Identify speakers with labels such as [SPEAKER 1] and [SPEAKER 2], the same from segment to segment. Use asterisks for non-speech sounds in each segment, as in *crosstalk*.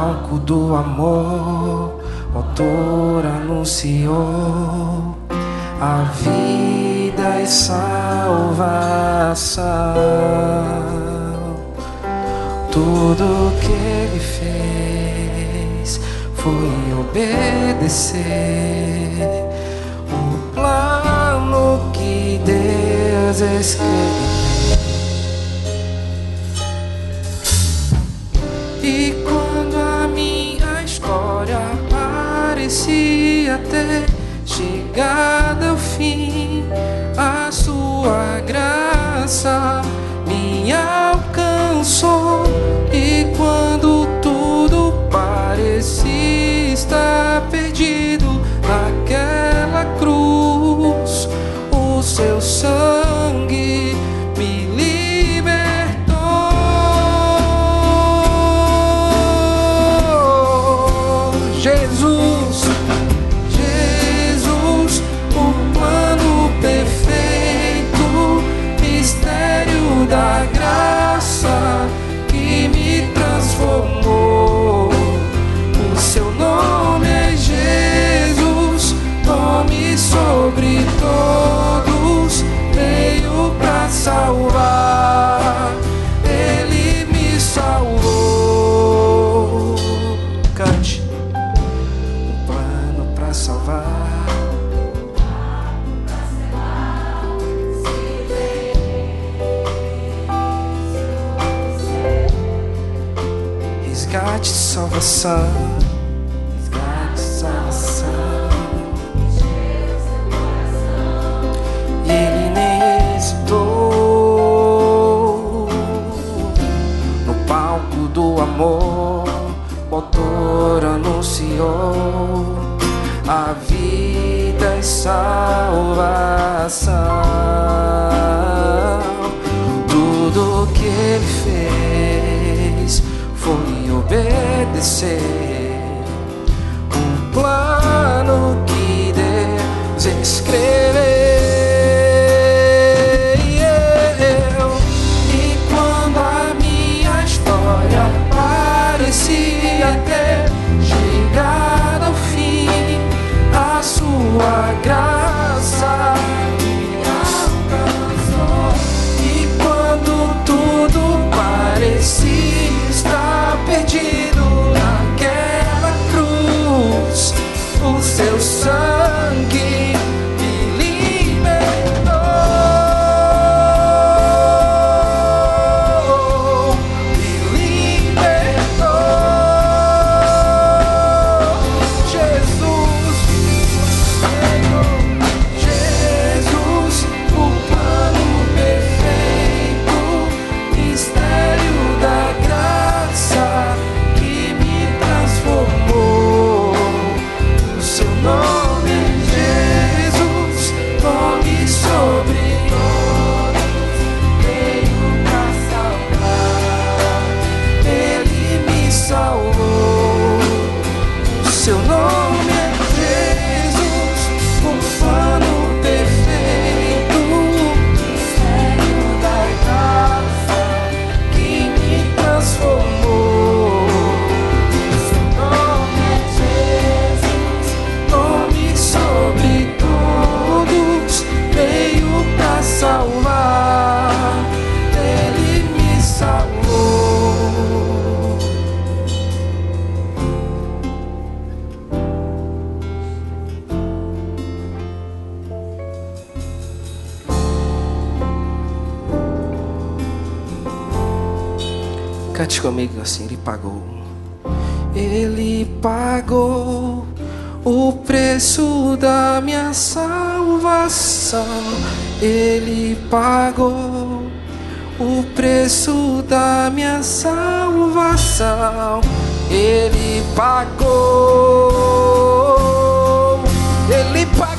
[SPEAKER 1] palco do amor, o autor anunciou a vida e salvação. Tudo que ele fez foi obedecer o plano que Deus escreveu. E parecia ter chegado ao fim, a sua graça me alcançou. E quando tudo parecia estar perdido naquela cruz, o seu sangue salvação. E ele nem hesitou no palco do amor. O autor anunciou a vida e salvação. Obedecer um plano que Deus escreveu. Pagou. Ele pagou o preço da minha salvação. Ele pagou o preço da minha salvação. Ele pagou. Ele pagou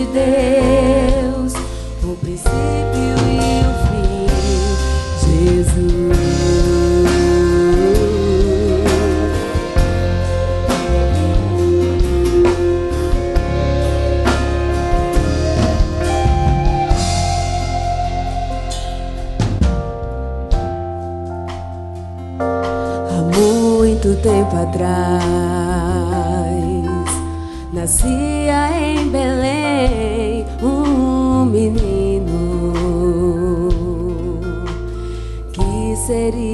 [SPEAKER 2] de Deus, o princípio e o fim. Jesus. Muito tempo atrás, nascia seria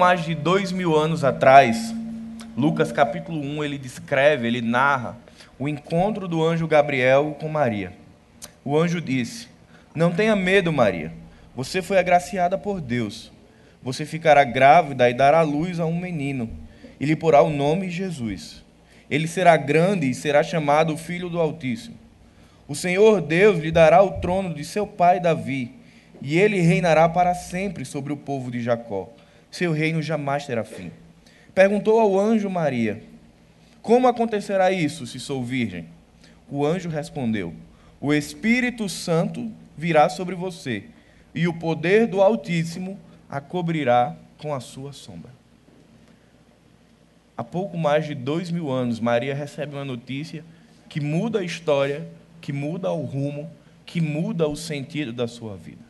[SPEAKER 3] mais de dois mil anos atrás, Lucas capítulo 1, ele descreve, ele narra o encontro do anjo Gabriel com Maria. O anjo disse: Não tenha medo, Maria. Você foi agraciada por Deus. Você ficará grávida e dará luz a um menino, e lhe porá o nome Jesus. Ele será grande e será chamado Filho do Altíssimo. O Senhor Deus lhe dará o trono de seu pai Davi, e ele reinará para sempre sobre o povo de Jacó. Seu reino jamais terá fim. Perguntou ao anjo Maria: Como acontecerá isso se sou virgem? O anjo respondeu: O Espírito Santo virá sobre você, e o poder do Altíssimo a cobrirá com a sua sombra. há pouco mais de dois mil anos, Maria recebe uma notícia que muda a história, que muda o rumo, que muda o sentido da sua vida.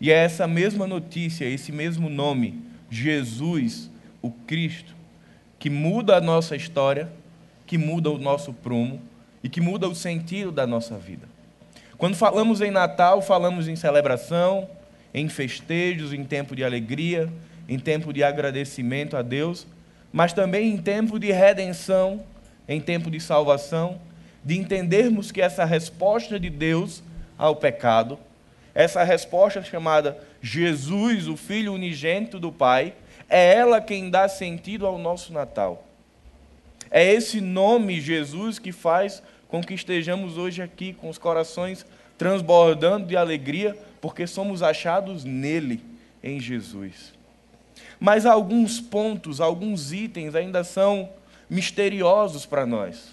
[SPEAKER 3] E é essa mesma notícia, esse mesmo nome, Jesus, o Cristo, que muda a nossa história, que muda o nosso prumo e que muda o sentido da nossa vida. Quando falamos em Natal, falamos em celebração, em festejos, em tempo de alegria, em tempo de agradecimento a Deus, mas também em tempo de redenção, em tempo de salvação, de entendermos que essa resposta de Deus ao pecado, essa resposta chamada Jesus, o Filho unigênito do Pai, é ela quem dá sentido ao nosso Natal. É esse nome, Jesus, que faz com que estejamos hoje aqui com os corações transbordando de alegria, porque somos achados nele, em Jesus. Mas alguns pontos, alguns itens ainda são misteriosos para nós.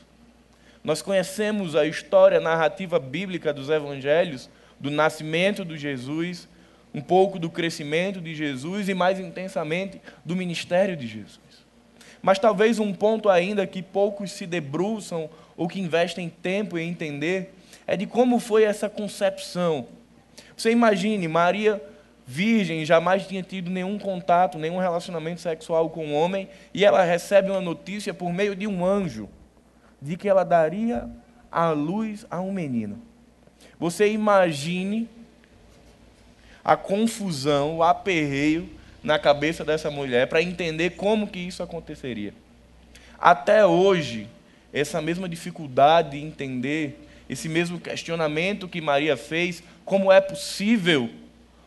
[SPEAKER 3] Nós conhecemos a história a narrativa bíblica dos evangelhos, do nascimento de Jesus, um pouco do crescimento de Jesus e mais intensamente do ministério de Jesus. Mas talvez um ponto ainda que poucos se debruçam ou que investem tempo em entender é de como foi essa concepção. Você imagine, Maria virgem, jamais tinha tido nenhum contato, nenhum relacionamento sexual com um homem, e ela recebe uma notícia por meio de um anjo de que ela daria a luz a um menino. Você imagine a confusão, o aperreio na cabeça dessa mulher para entender como que isso aconteceria. Até hoje, essa mesma dificuldade de entender, esse mesmo questionamento que Maria fez, como é possível,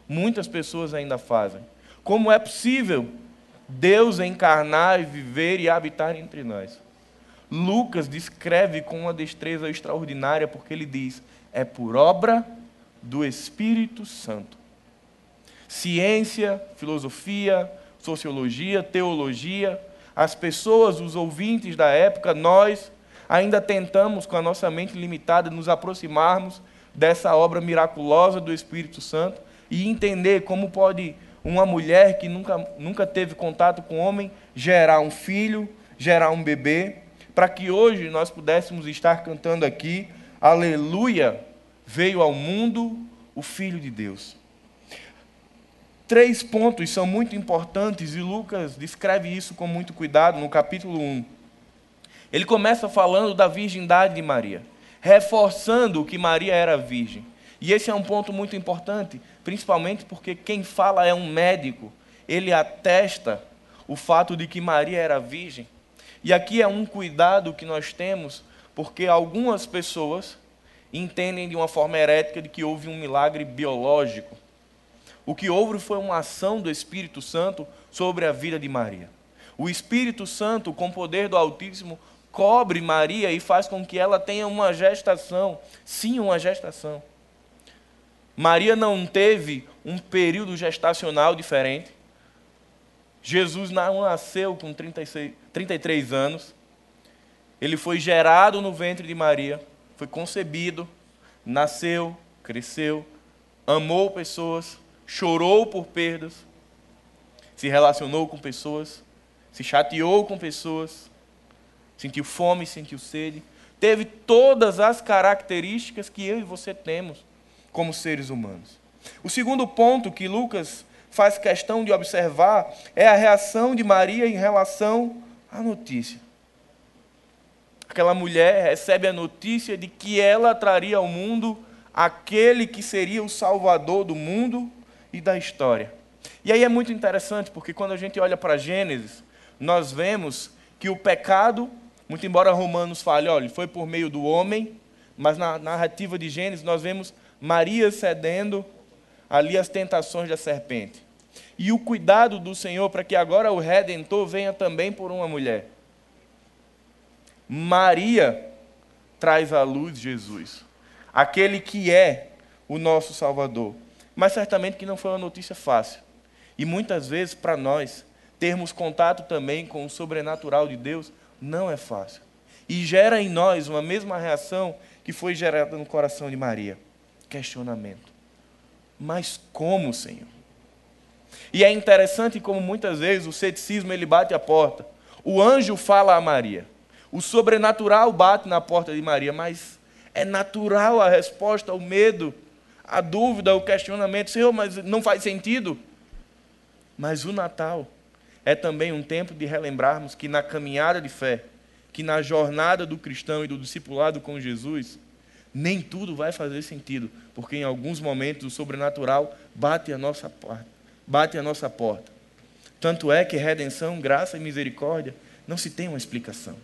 [SPEAKER 3] muitas pessoas ainda fazem. Como é possível Deus encarnar, viver e habitar entre nós? Lucas descreve com uma destreza extraordinária, porque ele diz: é por obra do Espírito Santo. Ciência, filosofia, sociologia, teologia, as pessoas, os ouvintes da época, nós ainda tentamos, com a nossa mente limitada, nos aproximarmos dessa obra miraculosa do Espírito Santo e entender como pode uma mulher que nunca, nunca teve contato com homem gerar um filho, gerar um bebê, para que hoje nós pudéssemos estar cantando aqui, Aleluia, veio ao mundo o Filho de Deus. Três pontos são muito importantes e Lucas descreve isso com muito cuidado no capítulo 1. Ele começa falando da virgindade de Maria, reforçando que Maria era virgem. E esse é um ponto muito importante, principalmente porque quem fala é um médico. Ele atesta o fato de que Maria era virgem. E aqui é um cuidado que nós temos, porque algumas pessoas entendem de uma forma herética de que houve um milagre biológico. O que houve foi uma ação do Espírito Santo sobre a vida de Maria. O Espírito Santo, com o poder do Altíssimo, cobre Maria e faz com que ela tenha uma gestação. Sim, uma gestação. Maria não teve um período gestacional diferente. Jesus não nasceu com 36, 33 anos. Ele foi gerado no ventre de Maria, foi concebido, nasceu, cresceu, amou pessoas, chorou por perdas, se relacionou com pessoas, se chateou com pessoas, sentiu fome, sentiu sede, teve todas as características que eu e você temos como seres humanos. O segundo ponto que Lucas faz questão de observar é a reação de Maria em relação à notícia. Aquela mulher recebe a notícia de que ela traria ao mundo aquele que seria o salvador do mundo e da história. E aí é muito interessante, porque quando a gente olha para Gênesis, nós vemos que o pecado, muito embora Romanos fale, olha, foi por meio do homem, mas na narrativa de Gênesis nós vemos Maria cedendo ali as tentações da serpente. E o cuidado do Senhor para que agora o redentor venha também por uma mulher. Maria traz à luz Jesus, aquele que é o nosso Salvador. Mas certamente que não foi uma notícia fácil. E muitas vezes, para nós, termos contato também com o sobrenatural de Deus não é fácil. E gera em nós uma mesma reação que foi gerada no coração de Maria: questionamento. Mas como, Senhor? E é interessante como muitas vezes o ceticismo ele bate a porta. O anjo fala a Maria. O sobrenatural bate na porta de Maria, mas é natural a resposta ao medo, a dúvida, o questionamento. Senhor, mas não faz sentido. Mas o Natal é também um tempo de relembrarmos que na caminhada de fé, que na jornada do cristão e do discipulado com Jesus, nem tudo vai fazer sentido, porque em alguns momentos o sobrenatural bate a nossa porta, bate a nossa porta. Tanto é que redenção, graça e misericórdia não se tem uma explicação.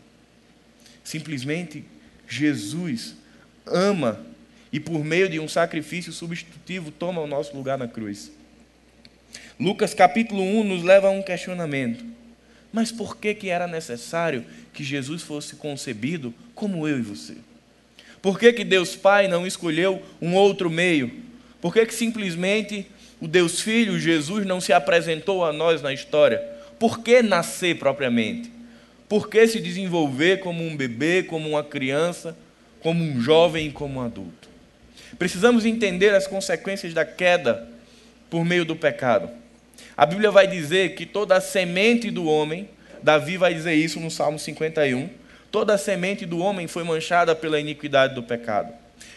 [SPEAKER 3] Simplesmente Jesus ama e por meio de um sacrifício substitutivo toma o nosso lugar na cruz. Lucas capítulo 1 nos leva a um questionamento. Mas por que, que era necessário que Jesus fosse concebido como eu e você? Por que, que Deus Pai não escolheu um outro meio? Por que, que simplesmente o Deus Filho, Jesus, não se apresentou a nós na história? Por que nascer propriamente? Por que se desenvolver como um bebê, como uma criança, como um jovem e como um adulto? Precisamos entender as consequências da queda por meio do pecado. A Bíblia vai dizer que toda a semente do homem, Davi vai dizer isso no Salmo 51, toda a semente do homem foi manchada pela iniquidade do pecado.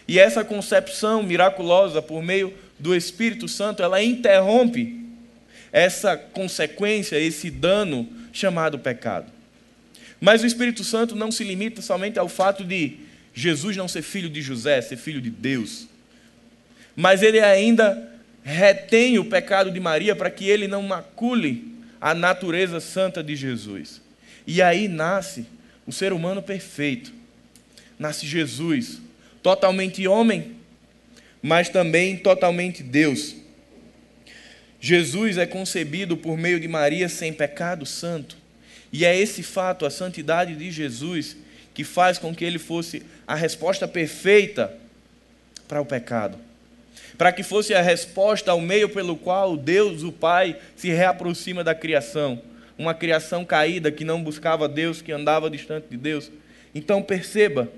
[SPEAKER 3] E essa concepção miraculosa por meio do Espírito Santo, ela interrompe essa consequência, esse dano chamado pecado. Mas o Espírito Santo não se limita somente ao fato de Jesus não ser filho de José, ser filho de Deus. Mas ele ainda retém o pecado de Maria para que ele não macule a natureza santa de Jesus. E aí nasce o ser humano perfeito. Nasce Jesus, totalmente homem, mas também totalmente Deus. Jesus é concebido por meio de Maria sem pecado santo. E é esse fato, a santidade de Jesus, que faz com que ele fosse a resposta perfeita para o pecado para que fosse a resposta ao meio pelo qual Deus, o Pai, se reaproxima da criação. Uma criação caída que não buscava Deus, que andava distante de Deus. Então perceba,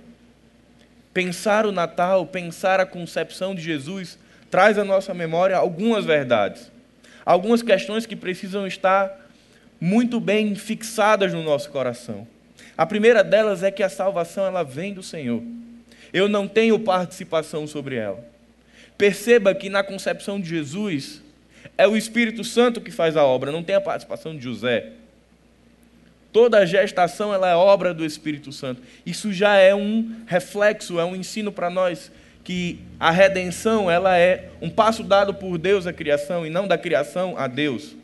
[SPEAKER 3] pensar o Natal, pensar a concepção de Jesus, traz à nossa memória algumas verdades, algumas questões que precisam estar muito bem fixadas no nosso coração. A primeira delas é que a salvação ela vem do Senhor. Eu não tenho participação sobre ela. Perceba que na concepção de Jesus, é o Espírito Santo que faz a obra, não tem a participação de José. Toda a gestação ela é obra do Espírito Santo. Isso já é um reflexo, é um ensino para nós que a redenção ela é um passo dado por Deus à criação e não da criação a Deus.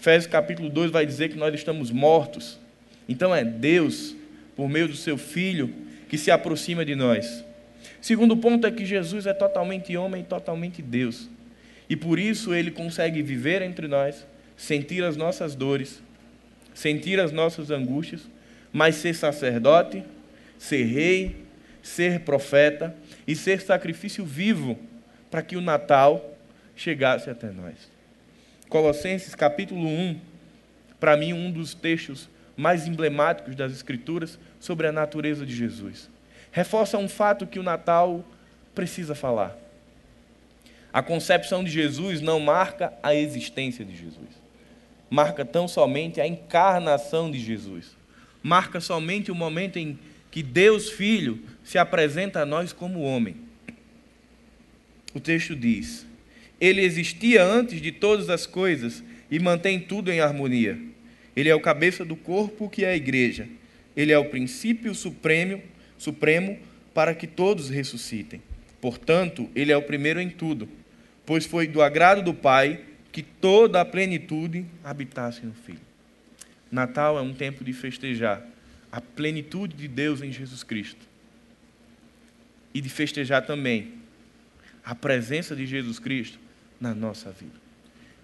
[SPEAKER 3] Efésios capítulo 2 vai dizer que nós estamos mortos. Então é Deus, por meio do seu Filho, que se aproxima de nós. Segundo ponto é que Jesus é totalmente homem e totalmente Deus. E por isso ele consegue viver entre nós, sentir as nossas dores, sentir as nossas angústias, mas ser sacerdote, ser rei, ser profeta e ser sacrifício vivo para que o Natal chegasse até nós. Colossenses capítulo 1, para mim, um dos textos mais emblemáticos das Escrituras sobre a natureza de Jesus reforça um fato que o Natal precisa falar. A concepção de Jesus não marca a existência de Jesus, marca tão somente a encarnação de Jesus, marca somente o momento em que Deus Filho se apresenta a nós como homem. O texto diz: Ele existia antes de todas as coisas e mantém tudo em harmonia. Ele é o cabeça do corpo que é a igreja. Ele é o princípio supremo supremo para que todos ressuscitem. Portanto, ele é o primeiro em tudo, pois foi do agrado do Pai que toda a plenitude habitasse no Filho. Natal é um tempo de festejar a plenitude de Deus em Jesus Cristo e de festejar também a presença de Jesus Cristo na nossa vida.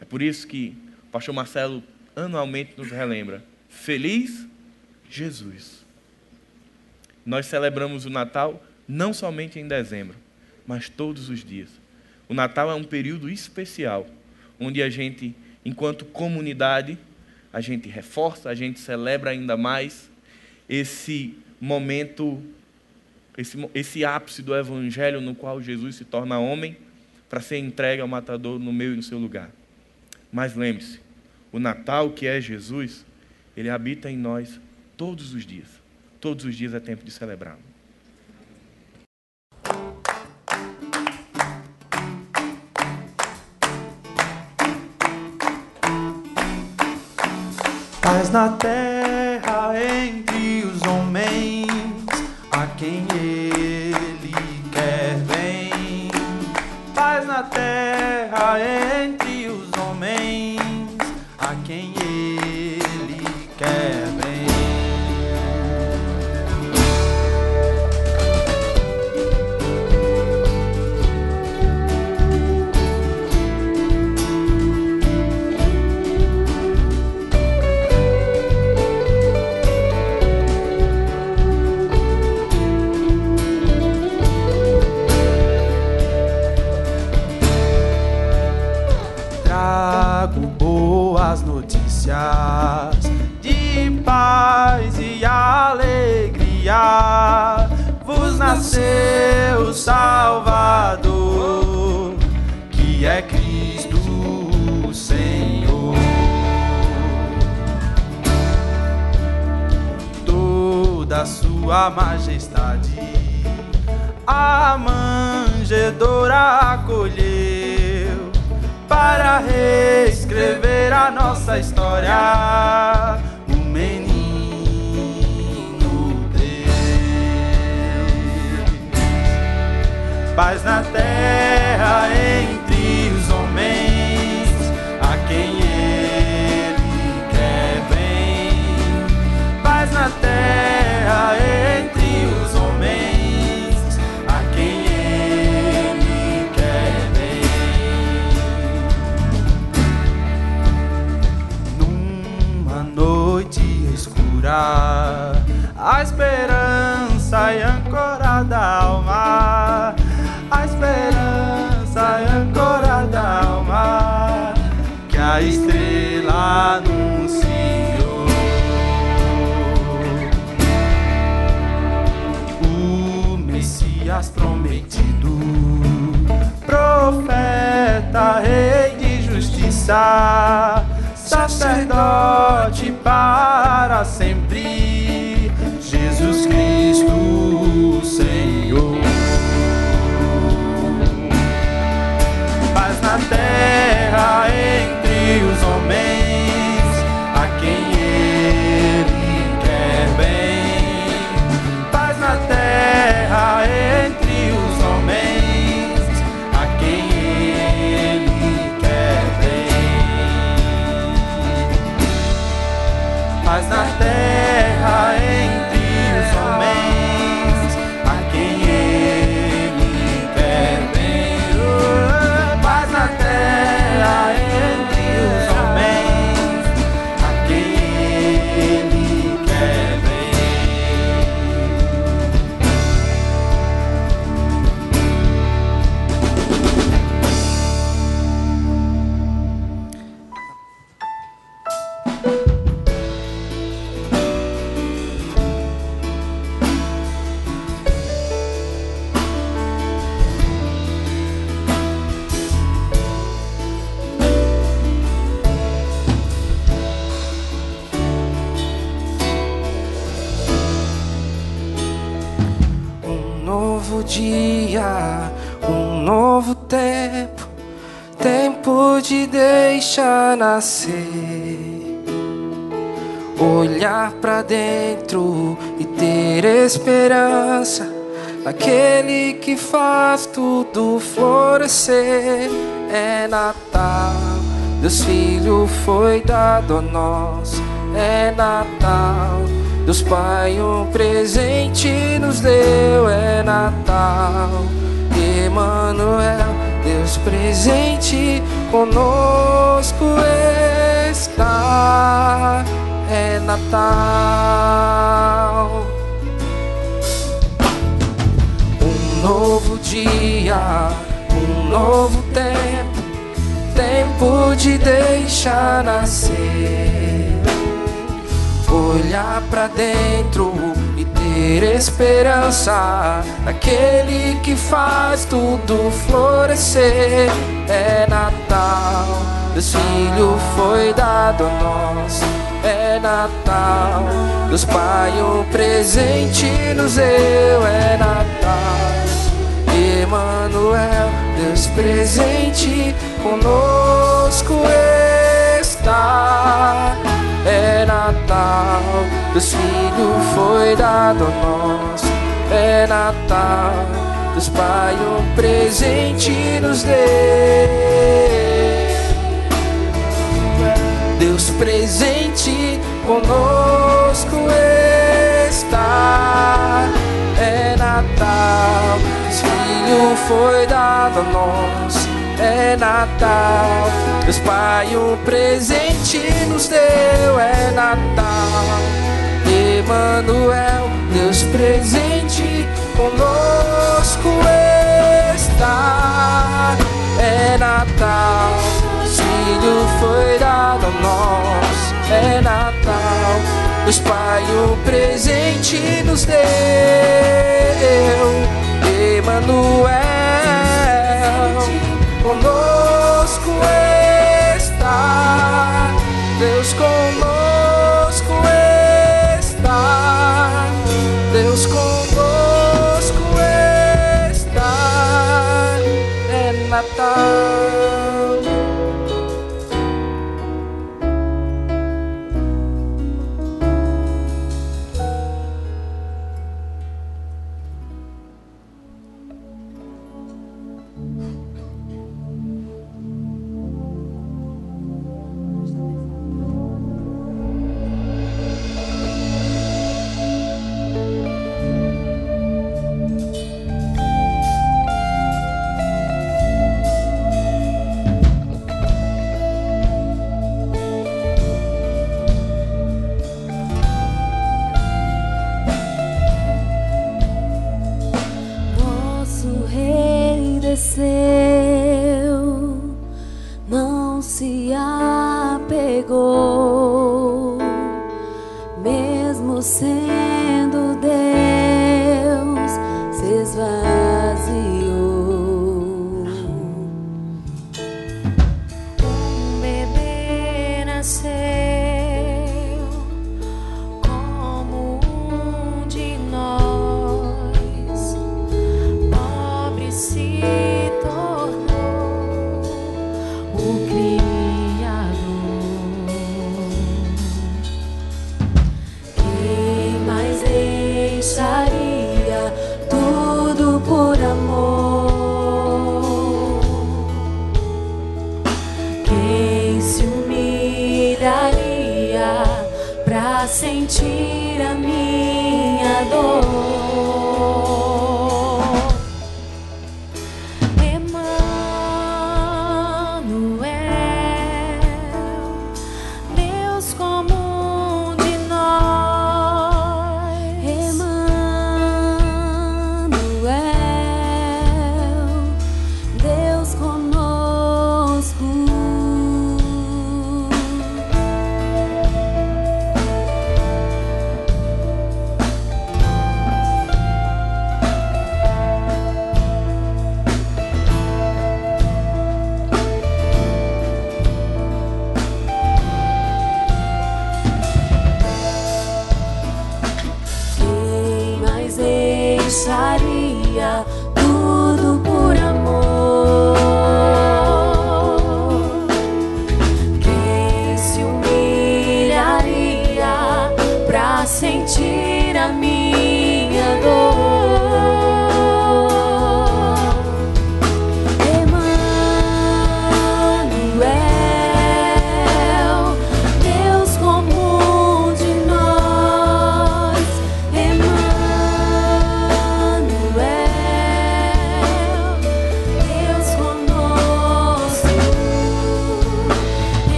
[SPEAKER 3] É por isso que o pastor Marcelo anualmente nos relembra: Feliz Jesus. Nós celebramos o Natal não somente em dezembro, mas todos os dias. O Natal é um período especial, onde a gente, enquanto comunidade, a gente reforça, a gente celebra ainda mais esse momento, esse, esse ápice do Evangelho no qual Jesus se torna homem para ser entregue ao matador no meio e no seu lugar. Mas lembre-se, o Natal que é Jesus Ele habita em nós todos os dias. Todos os dias é tempo de celebrá-lo.
[SPEAKER 4] Paz na terra entre terra boas notícias de paz e alegria. Vos nasceu o Salvador, que é Cristo Senhor. Toda sua majestade a manjedora acolheu para reescrever a nossa história. O menino Deus, paz na terra entre os homens, a quem ele quer bem. Paz na terra entre a esperança é ancorada ao mar. A esperança é ancorada ao mar, que a estrela anunciou. O Messias prometido, profeta, rei de justiça, sacerdote para sempre, Jesus Cristo, Senhor. Paz na terra entre os homens, a quem ele quer bem. Paz na terra entre na terra
[SPEAKER 1] dia, um novo tempo, tempo de deixar nascer. Olhar pra dentro e ter esperança naquele que faz tudo florescer. É Natal, Deus Filho foi dado a nós. É Natal. Deus Pai um presente nos deu, é Natal. Emmanuel, Deus presente conosco está, é Natal. Um novo dia, um novo tempo, tempo de deixar nascer olhar pra dentro e ter esperança naquele que faz tudo florescer. É Natal, Deus Filho foi dado a nós. É Natal. Deus Pai, um presente nos deu, é Natal. Emanuel, Deus presente conosco está. É Natal, Deus Filho foi dado a nós. É Natal, Deus Pai, um presente nos deu. Deus presente conosco está. É Natal, Deus Filho foi dado a nós. É Natal, Deus Pai, um presente nos deu. É Natal, Emanuel, Deus presente conosco está. É Natal, Filho foi dado a nós. É Natal, Deus Pai, um presente nos deu. Emanuel, conosco está. Deus conosco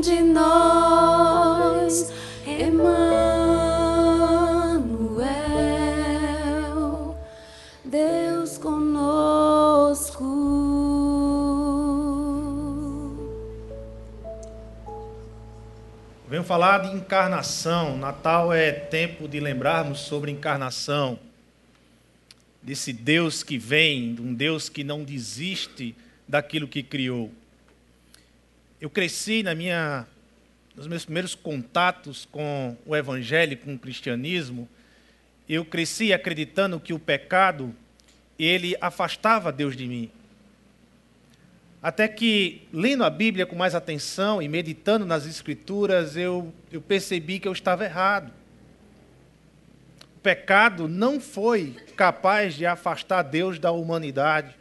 [SPEAKER 5] de nós, Emmanuel, Deus conosco.
[SPEAKER 6] Venho falar de encarnação. Natal é tempo de lembrarmos sobre encarnação. Desse Deus que vem, um Deus que não desiste daquilo que criou. Eu cresci na minha, nos meus primeiros contatos com o Evangelho, com o cristianismo. Eu cresci acreditando que o pecado ele afastava Deus de mim. Até que, lendo a Bíblia com mais atenção e meditando nas Escrituras, eu, eu percebi que eu estava errado. O pecado não foi capaz de afastar Deus da humanidade.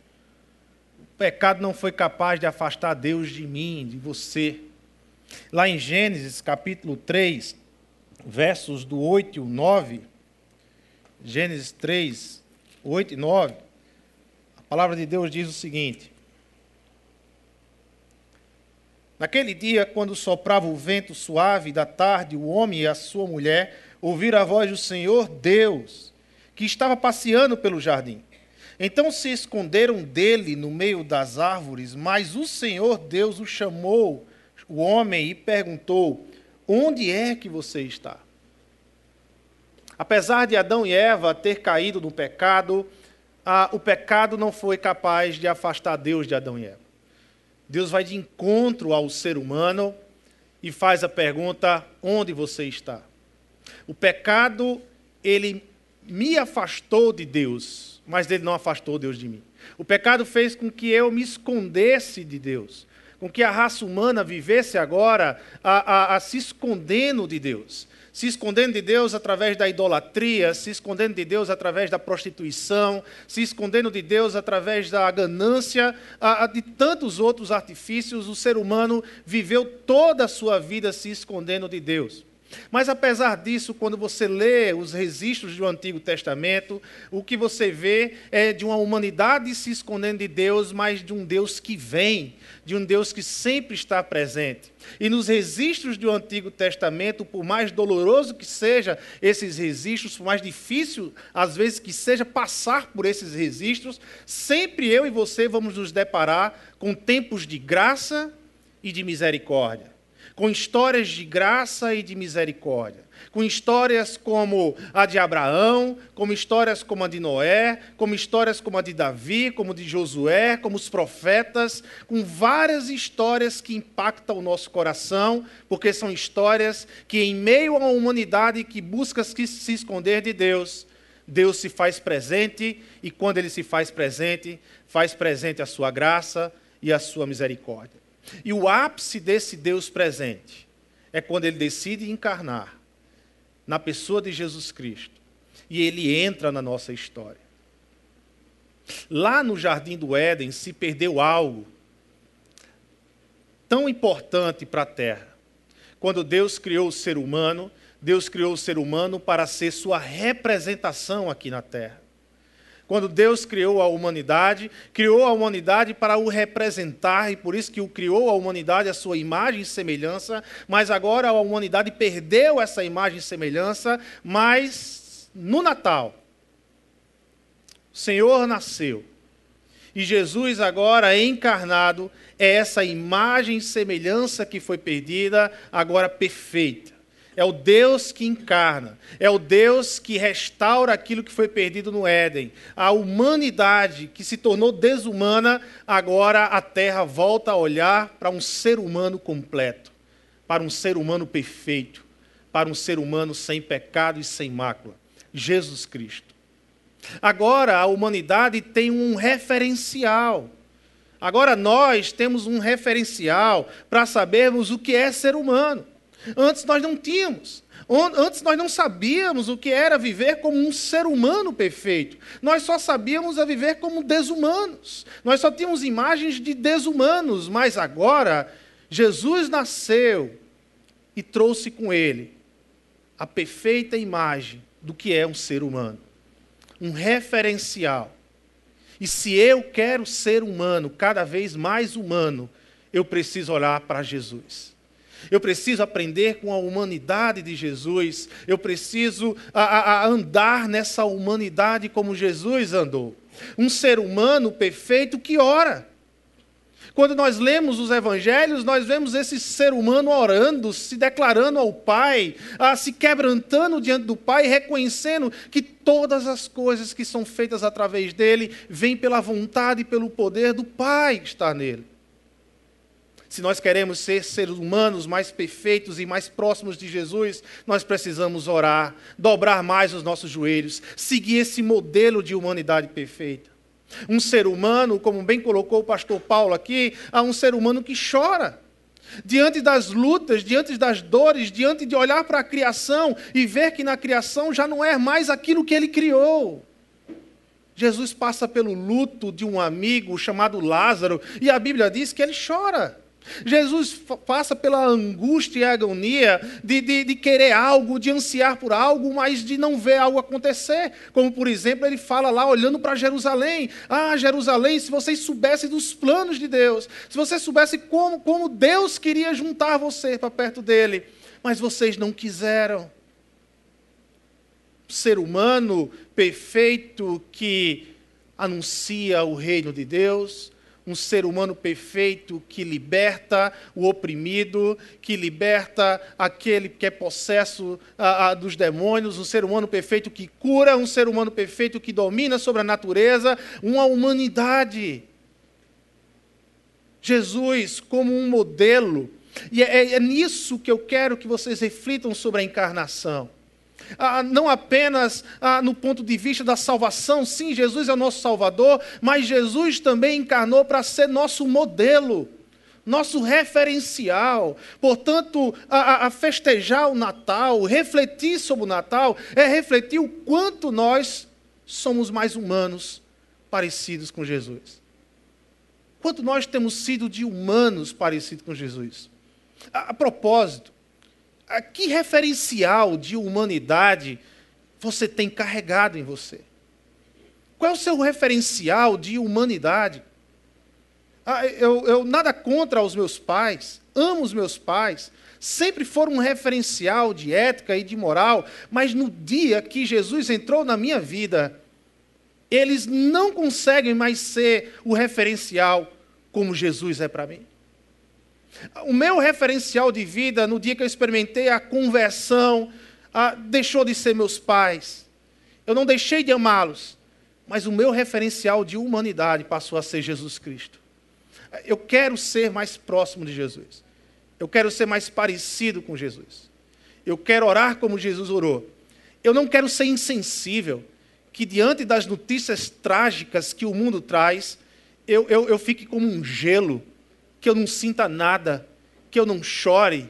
[SPEAKER 6] Pecado não foi capaz de afastar Deus de mim, de você. Lá em Gênesis capítulo 3, versos do 8 e 9, Gênesis 3, 8 e 9, a palavra de Deus diz o seguinte: Naquele dia, quando soprava o vento suave da tarde, o homem e a sua mulher ouviram a voz do Senhor Deus, que estava passeando pelo jardim. Então se esconderam dele no meio das árvores, mas o Senhor Deus o chamou, o homem, e perguntou: Onde é que você está? Apesar de Adão e Eva ter caído no pecado, o pecado não foi capaz de afastar Deus de Adão e Eva. Deus vai de encontro ao ser humano e faz a pergunta: onde você está? O pecado, ele me afastou de Deus, mas ele não afastou Deus de mim. O pecado fez com que eu me escondesse de Deus, com que a raça humana vivesse agora a, a, a se escondendo de Deus se escondendo de Deus através da idolatria, se escondendo de Deus através da prostituição, se escondendo de Deus através da ganância, de tantos outros artifícios, o ser humano viveu toda a sua vida se escondendo de Deus. Mas apesar disso, quando você lê os registros do Antigo Testamento, o que você vê é de uma humanidade se escondendo de Deus, mas de um Deus que vem, de um Deus que sempre está presente. E nos registros do Antigo Testamento, por mais doloroso que seja esses registros, por mais difícil às vezes que seja passar por esses registros, sempre eu e você vamos nos deparar com tempos de graça e de misericórdia com histórias de graça e de misericórdia, com histórias como a de Abraão, como histórias como a de Noé, como histórias como a de Davi, como de Josué, como os profetas, com várias histórias que impactam o nosso coração, porque são histórias que, em meio uma humanidade que busca se esconder de Deus, Deus se faz presente e, quando ele se faz presente, faz presente a sua graça e a sua misericórdia. E o ápice desse Deus presente é quando ele decide encarnar na pessoa de Jesus Cristo e ele entra na nossa história. Lá no jardim do Éden se perdeu algo tão importante para a terra. Quando Deus criou o ser humano, Deus criou o ser humano para ser sua representação aqui na terra. Quando Deus criou a humanidade, criou a humanidade para o representar, e por isso que o criou a humanidade a sua imagem e semelhança, mas agora a humanidade perdeu essa imagem e semelhança, mas no Natal, o Senhor nasceu. E Jesus, agora encarnado, é essa imagem e semelhança que foi perdida, agora perfeita é o Deus que encarna, é o Deus que restaura aquilo que foi perdido no Éden. A humanidade que se tornou desumana, agora a terra volta a olhar para um ser humano completo, para um ser humano perfeito, para um ser humano sem pecado e sem mácula Jesus Cristo. Agora a humanidade tem um referencial. Agora nós temos um referencial para sabermos o que é ser humano. Antes nós não tínhamos. Antes nós não sabíamos o que era viver como um ser humano perfeito. Nós só sabíamos a viver como desumanos. Nós só tínhamos imagens de desumanos, mas agora Jesus nasceu e trouxe com ele a perfeita imagem do que é um ser humano. Um referencial. E se eu quero ser humano, cada vez mais humano, eu preciso olhar para Jesus. Eu preciso aprender com a humanidade de Jesus. Eu preciso a, a, a andar nessa humanidade como Jesus andou. Um ser humano perfeito que ora. Quando nós lemos os evangelhos, nós vemos esse ser humano orando, se declarando ao Pai, se quebrantando diante do Pai, reconhecendo que todas as coisas que são feitas através dele vêm pela vontade e pelo poder do Pai que está nele. Se nós queremos ser seres humanos mais perfeitos e mais próximos de Jesus, nós precisamos orar, dobrar mais os nossos joelhos, seguir esse modelo de humanidade perfeita. Um ser humano, como bem colocou o pastor Paulo aqui, há um ser humano que chora. Diante das lutas, diante das dores, diante de olhar para a criação e ver que na criação já não é mais aquilo que ele criou. Jesus passa pelo luto de um amigo chamado Lázaro e a Bíblia diz que ele chora. Jesus passa pela angústia e agonia de, de, de, querer algo, de ansiar por algo, mas de não ver algo acontecer. Como, por exemplo, ele fala lá, olhando para Jerusalém: Ah, Jerusalém, se vocês soubessem dos planos de Deus, se vocês soubessem como, como Deus queria juntar você para perto dele, mas vocês não quiseram. Ser humano perfeito que anuncia o reino de Deus um ser humano perfeito que liberta o oprimido, que liberta aquele que é possesso ah, ah, dos demônios, um ser humano perfeito que cura, um ser humano perfeito que domina sobre a natureza, uma humanidade. Jesus como um modelo. E é, é nisso que eu quero que vocês reflitam sobre a encarnação ah, não apenas ah, no ponto de vista da salvação, sim, Jesus é o nosso Salvador, mas Jesus também encarnou para ser nosso modelo, nosso referencial. Portanto, a, a festejar o Natal, refletir sobre o Natal, é refletir o quanto nós somos mais humanos parecidos com Jesus. Quanto nós temos sido de humanos parecidos com Jesus. A, a propósito, que referencial de humanidade você tem carregado em você? Qual é o seu referencial de humanidade? Ah, eu, eu nada contra os meus pais, amo os meus pais, sempre foram um referencial de ética e de moral, mas no dia que Jesus entrou na minha vida, eles não conseguem mais ser o referencial como Jesus é para mim. O meu referencial de vida, no dia que eu experimentei a conversão, a, deixou de ser meus pais. Eu não deixei de amá-los, mas o meu referencial de humanidade passou a ser Jesus Cristo. Eu quero ser mais próximo de Jesus. Eu quero ser mais parecido com Jesus. Eu quero orar como Jesus orou. Eu não quero ser insensível, que diante das notícias trágicas que o mundo traz, eu, eu, eu fique como um gelo que eu não sinta nada, que eu não chore,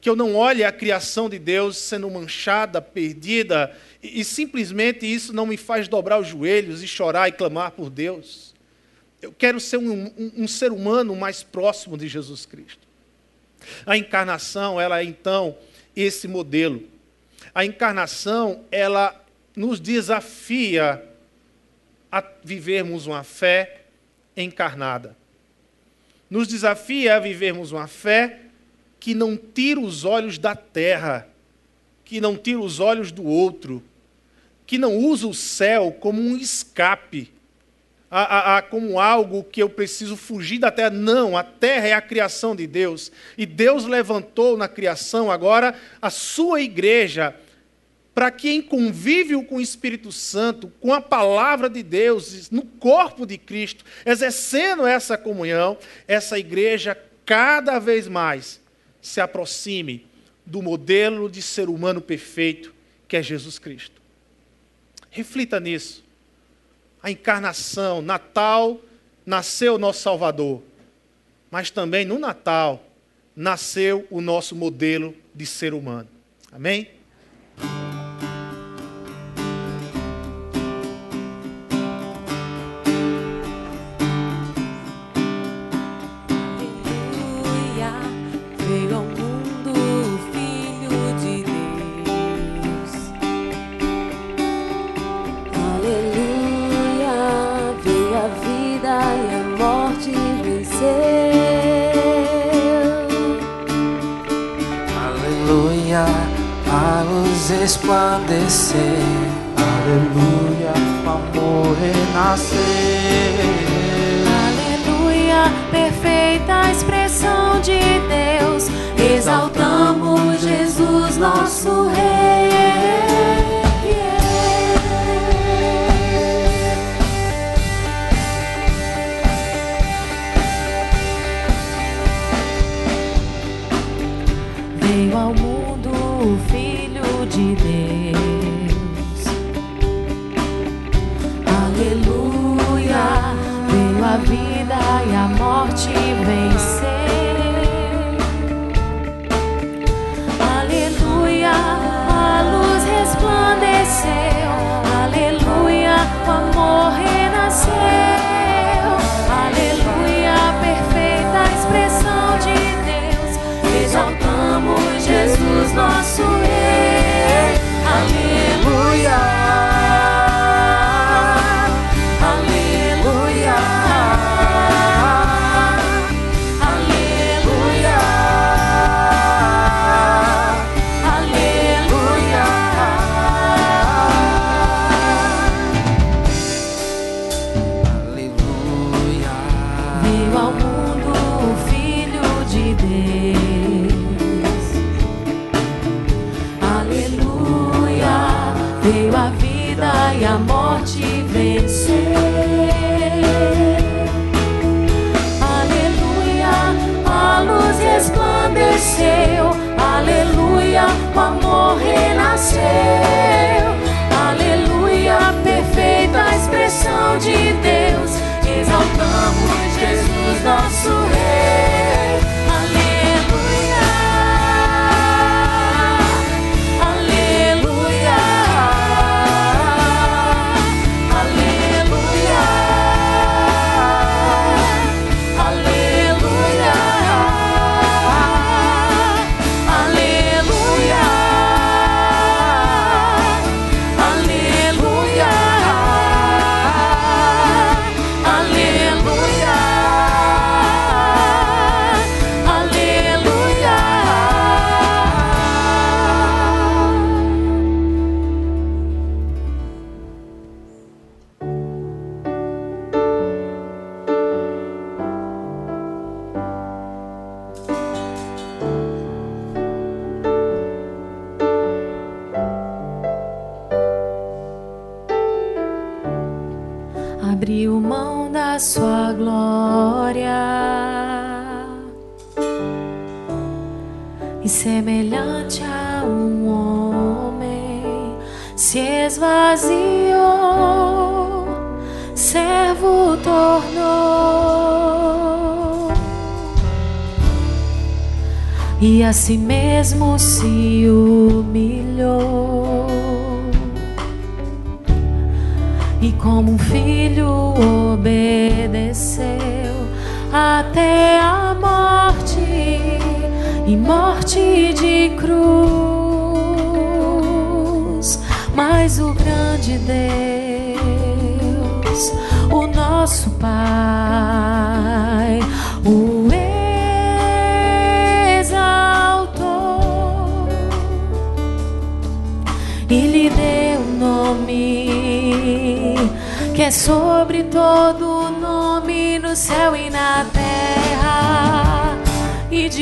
[SPEAKER 6] que eu não olhe a criação de Deus sendo manchada, perdida, e, e, simplesmente isso não me faz dobrar os joelhos e chorar e clamar por Deus. Eu quero ser um, um, um ser humano mais próximo de Jesus Cristo. A encarnação, ela é então esse modelo. A encarnação, ela nos desafia a vivermos uma fé encarnada nos desafia a vivermos uma fé que não tira os olhos da terra, que não tira os olhos do outro, que não usa o céu como um escape, a, a, a, como algo que eu preciso fugir da terra. Não, a terra é a criação de Deus. E Deus levantou na criação agora a sua igreja para que em convívio com o Espírito Santo, com a palavra de Deus, no corpo de Cristo, exercendo essa comunhão, essa igreja cada vez mais se aproxime do modelo de ser humano perfeito que é Jesus Cristo. Reflita nisso. A encarnação, Natal, nasceu o nosso Salvador, mas também no Natal nasceu o nosso modelo de ser humano. Amém?
[SPEAKER 1] Aleluia, o amor renascer.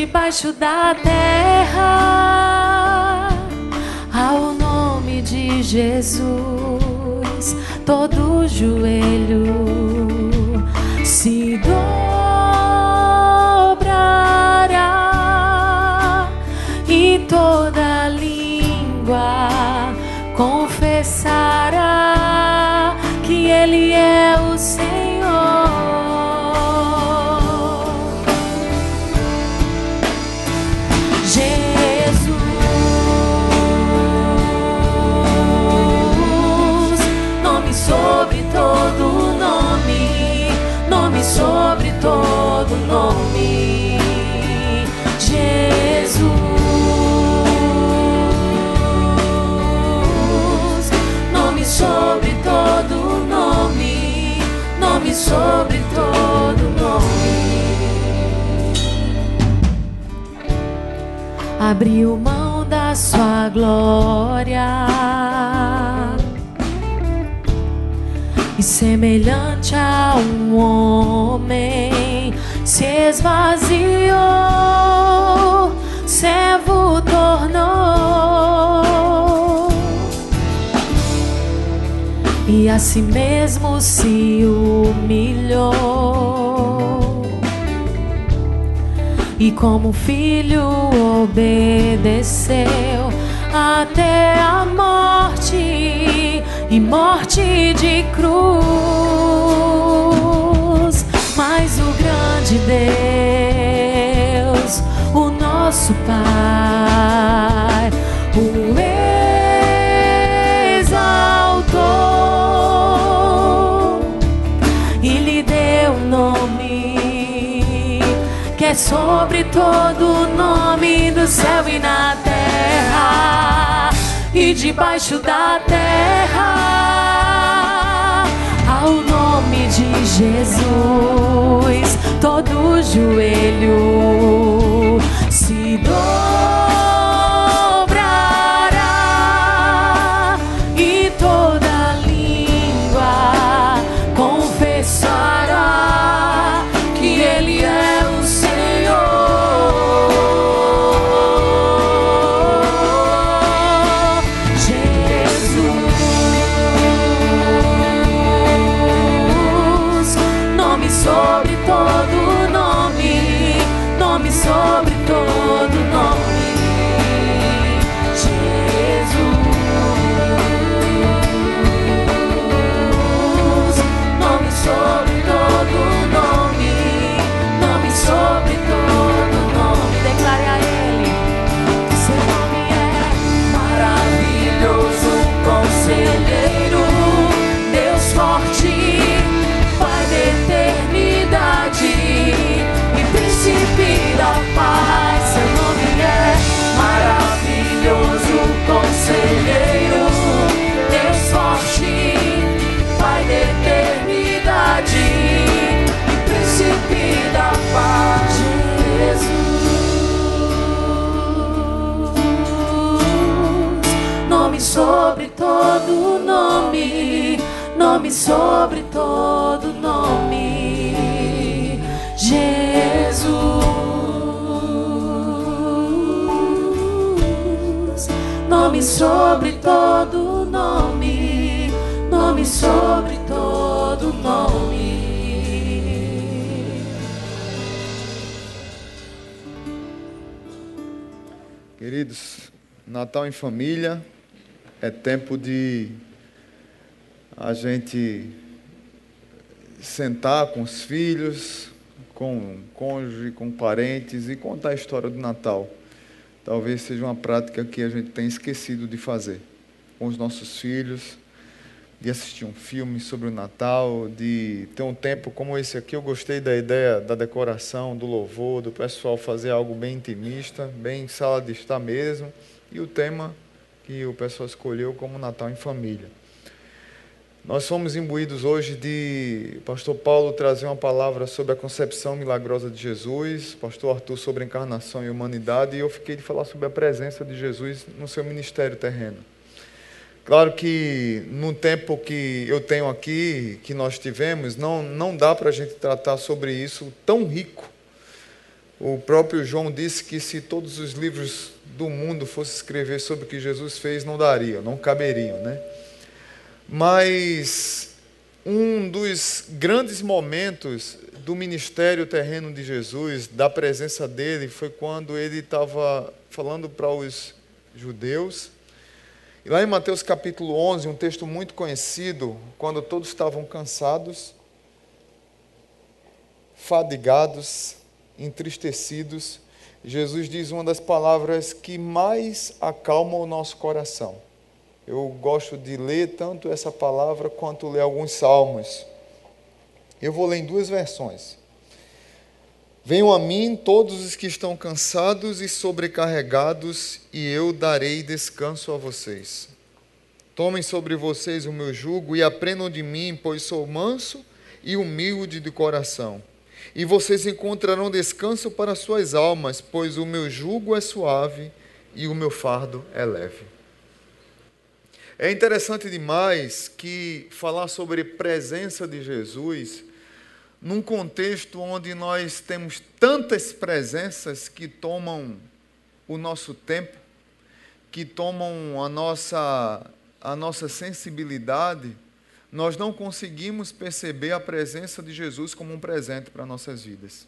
[SPEAKER 5] debaixo da terra ao nome de Jesus todo joelho sobre todo nome, Jesus. Nome sobre todo nome, nome sobre todo nome. Abriu mão da sua glória e semelhante a um homem se esvaziou, servo tornou. E a si mesmo se humilhou. E como filho obedeceu até a morte e morte de cruz. O grande Deus, o nosso Pai, o exaltou e lhe deu um nome que é sobre todo nome no céu e na terra e debaixo da terra de Jesus todo joelho sobre todo nome, nome sobre todo nome. Jesus, nome sobre todo nome, nome sobre todo nome.
[SPEAKER 7] Queridos, Natal em família é tempo de a gente sentar com os filhos, com cônjuge, com parentes e contar a história do Natal. Talvez seja uma prática que a gente tenha esquecido de fazer com os nossos filhos, de assistir um filme sobre o Natal, de ter um tempo como esse aqui. Eu gostei da ideia da decoração, do louvor, do pessoal fazer algo bem intimista, bem sala de estar mesmo, e o tema que o pessoal escolheu como Natal em família. Nós fomos imbuídos hoje de pastor Paulo trazer uma palavra sobre a concepção milagrosa de Jesus, pastor Arthur sobre a encarnação e humanidade, e eu fiquei de falar sobre a presença de Jesus no seu ministério terreno. Claro que no tempo que eu tenho aqui, que nós tivemos, não, não dá para a gente tratar sobre isso tão rico. O próprio João disse que se todos os livros do mundo fossem escrever sobre o que Jesus fez, não daria, não caberiam, né? Mas um dos grandes momentos do ministério terreno de Jesus, da presença dele, foi quando ele estava falando para os judeus. E lá em Mateus capítulo 11, um texto muito conhecido, quando todos estavam cansados, fadigados, entristecidos, Jesus diz uma das palavras que mais acalma o nosso coração. Eu gosto de ler tanto essa palavra quanto ler alguns salmos. Eu vou ler em duas versões. Venham a mim todos os que estão cansados e sobrecarregados, e eu darei descanso a vocês. Tomem sobre vocês o meu jugo e aprendam de mim, pois sou manso e humilde de coração. E vocês encontrarão descanso para suas almas, pois o meu jugo é suave e o meu fardo é leve. É interessante demais que falar sobre presença de Jesus num contexto onde nós temos tantas presenças que tomam o nosso tempo, que tomam a nossa, a nossa sensibilidade, nós não conseguimos perceber a presença de Jesus como um presente para nossas vidas.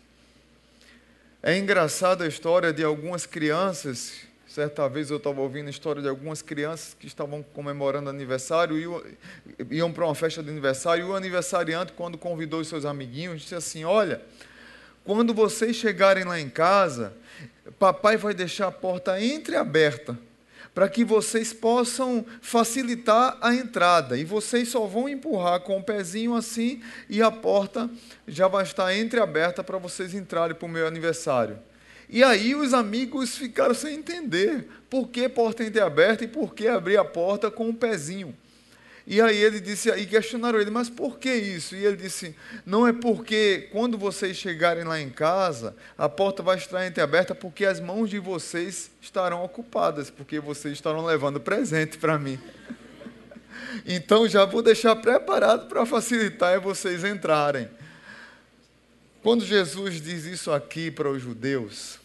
[SPEAKER 7] É engraçada a história de algumas crianças. Certa vez eu estava ouvindo a história de algumas crianças que estavam comemorando aniversário e iam para uma festa de aniversário. E o aniversariante, quando convidou os seus amiguinhos, disse assim: Olha, quando vocês chegarem lá em casa, papai vai deixar a porta entreaberta para que vocês possam facilitar a entrada. E vocês só vão empurrar com o pezinho assim e a porta já vai estar entreaberta para vocês entrarem para o meu aniversário. E aí os amigos ficaram sem entender por que porta entreaberta e por que abrir a porta com o pezinho. E aí ele disse, e questionaram ele, mas por que isso? E ele disse, não é porque quando vocês chegarem lá em casa, a porta vai estar entreaberta porque as mãos de vocês estarão ocupadas, porque vocês estarão levando presente para mim. *laughs* Então já vou deixar preparado para facilitar vocês entrarem. Quando Jesus diz isso aqui para os judeus,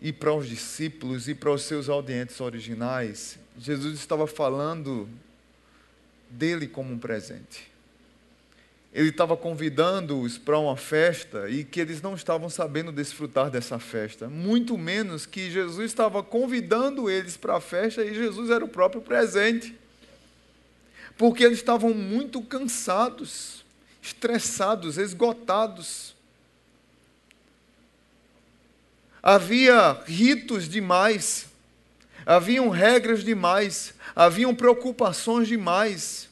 [SPEAKER 7] e para os discípulos e para os seus audientes originais, Jesus estava falando dele como um presente. Ele estava convidando-os para uma festa e que eles não estavam sabendo desfrutar dessa festa, muito menos que Jesus estava convidando eles para a festa e Jesus era o próprio presente. Porque eles estavam muito cansados, estressados, esgotados. Havia ritos demais, haviam regras demais, haviam preocupações demais,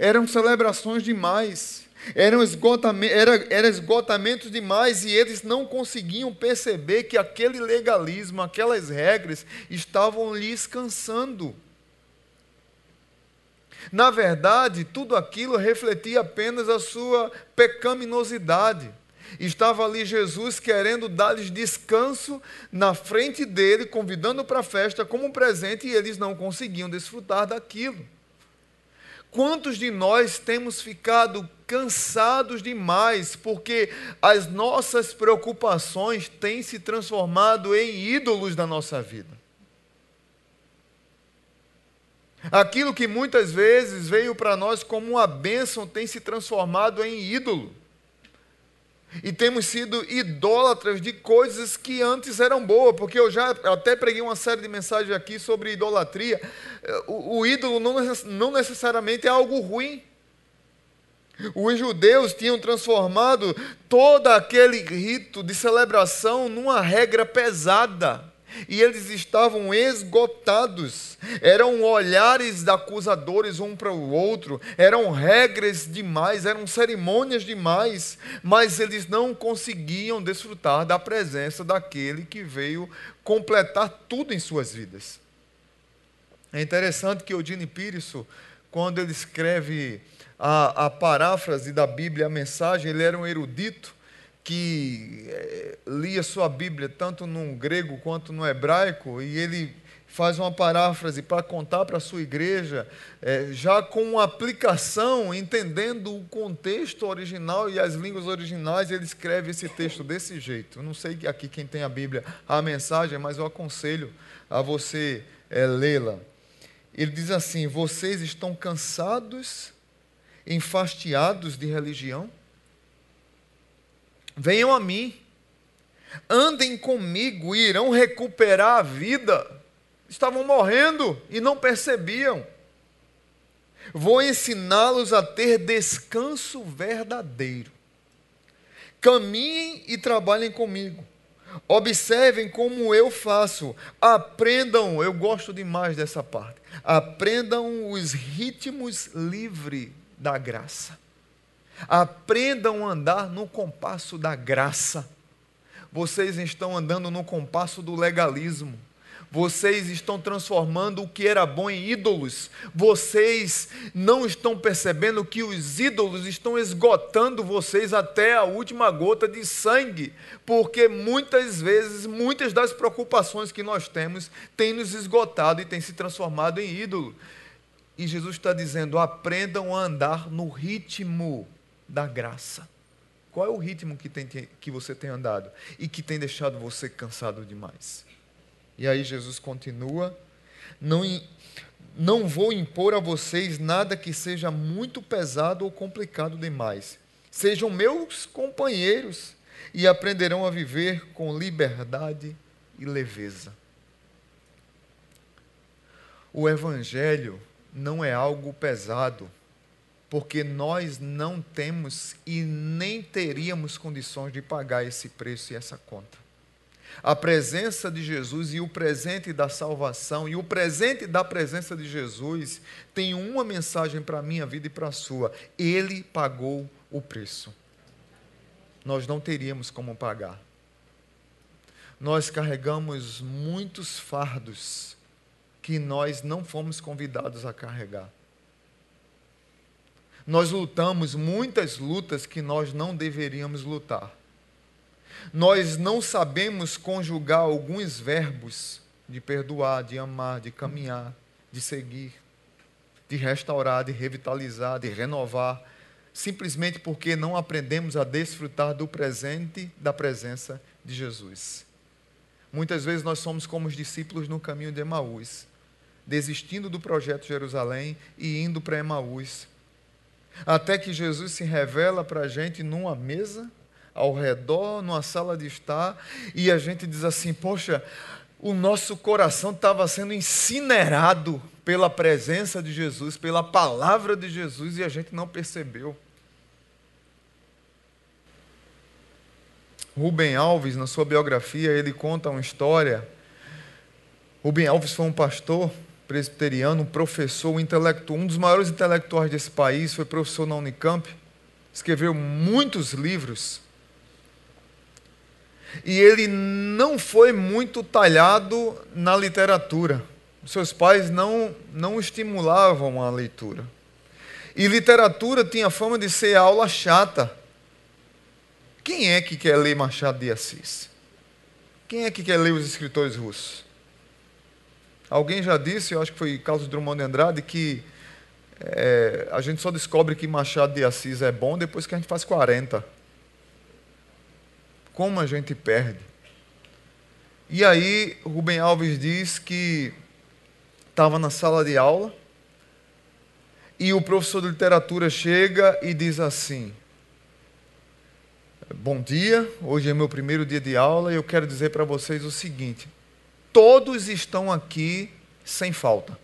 [SPEAKER 7] eram celebrações demais, eram esgotamento, era, era esgotamento demais e eles não conseguiam perceber que aquele legalismo, aquelas regras estavam lhes cansando. Na verdade, tudo aquilo refletia apenas a sua pecaminosidade. Estava ali Jesus querendo dar-lhes descanso na frente dele, convidando para a festa como um presente, e eles não conseguiam desfrutar daquilo. Quantos de nós temos ficado cansados demais porque as nossas preocupações têm se transformado em ídolos da nossa vida? Aquilo que muitas vezes veio para nós como uma bênção tem se transformado em ídolo. E temos sido idólatras de coisas que antes eram boas, porque eu já até preguei uma série de mensagens aqui sobre idolatria. O, o ídolo não necessariamente é algo ruim. Os judeus tinham transformado todo aquele rito de celebração numa regra pesada e eles estavam esgotados. Eram olhares acusadores um para o outro, eram regras demais, eram cerimônias demais, mas eles não conseguiam desfrutar da presença daquele que veio completar tudo em suas vidas. É interessante que Eugene Peterson, quando ele escreve a, a paráfrase da Bíblia, a mensagem, ele era um erudito, que é, lia sua Bíblia tanto no grego quanto no hebraico, e ele faz uma paráfrase para contar para a sua igreja, é, já com uma aplicação, entendendo o contexto original e as línguas originais, ele escreve esse texto desse jeito. Eu não sei aqui quem tem a Bíblia, a mensagem, mas eu aconselho a você é, lê-la. Ele diz assim: Vocês estão cansados, enfastiados de religião? Venham a mim, andem comigo e irão recuperar a vida. Estavam morrendo e não percebiam. Vou ensiná-los a ter descanso verdadeiro. Caminhem e trabalhem comigo. Observem como eu faço. Aprendam, eu gosto demais dessa parte. Aprendam os ritmos livres da graça. Aprendam a andar no compasso da graça. Vocês estão andando no compasso do legalismo. Vocês estão transformando o que era bom em ídolos. Vocês não estão percebendo que os ídolos estão esgotando vocês até a última gota de sangue, porque muitas vezes, muitas das preocupações que nós temos têm nos esgotado e têm se transformado em ídolo. E Jesus está dizendo: aprendam a andar no ritmo da graça. Qual é o ritmo que, tem, que você tem andado e que tem deixado você cansado demais? E aí Jesus continua, não, não vou impor a vocês nada que seja muito pesado ou complicado demais. Sejam meus companheiros e aprenderão a viver com liberdade e leveza. O Evangelho não é algo pesado, porque nós não temos e nem teríamos condições de pagar esse preço e essa conta. A presença de Jesus e o presente da salvação e o presente da presença de Jesus tem uma mensagem para a minha vida e para a sua: Ele pagou o preço. Nós não teríamos como pagar. Nós carregamos muitos fardos que nós não fomos convidados a carregar. Nós lutamos muitas lutas que nós não deveríamos lutar. Nós não sabemos conjugar alguns verbos de perdoar, de amar, de caminhar, de seguir, de restaurar, de revitalizar, de renovar, simplesmente porque não aprendemos a desfrutar do presente da presença de Jesus. Muitas vezes nós somos como os discípulos no caminho de Emaús, desistindo do projeto Jerusalém e indo para Emaús, até que Jesus se revela para a gente numa mesa, ao redor, numa sala de estar, e a gente diz assim: Poxa, o nosso coração estava sendo incinerado pela presença de Jesus, pela palavra de Jesus, e a gente não percebeu. Rubem Alves, na sua biografia, ele conta uma história. Rubem Alves foi um pastor presbiteriano, um professor, um intelectual, um dos maiores intelectuais desse país, foi professor na Unicamp, escreveu muitos livros. E ele não foi muito talhado na literatura. Seus pais não, não estimulavam a leitura. E literatura tinha fama de ser aula chata. Quem é que quer ler Machado de Assis? Quem é que quer ler os escritores russos? Alguém já disse, eu acho que foi Carlos Drummond de Andrade, que é, a gente só descobre que Machado de Assis é bom depois que a gente faz 40. Como a gente perde. E aí, Rubem Alves diz que estava na sala de aula e o professor de literatura chega e diz assim: Bom dia, hoje é meu primeiro dia de aula e eu quero dizer para vocês o seguinte: todos estão aqui sem falta.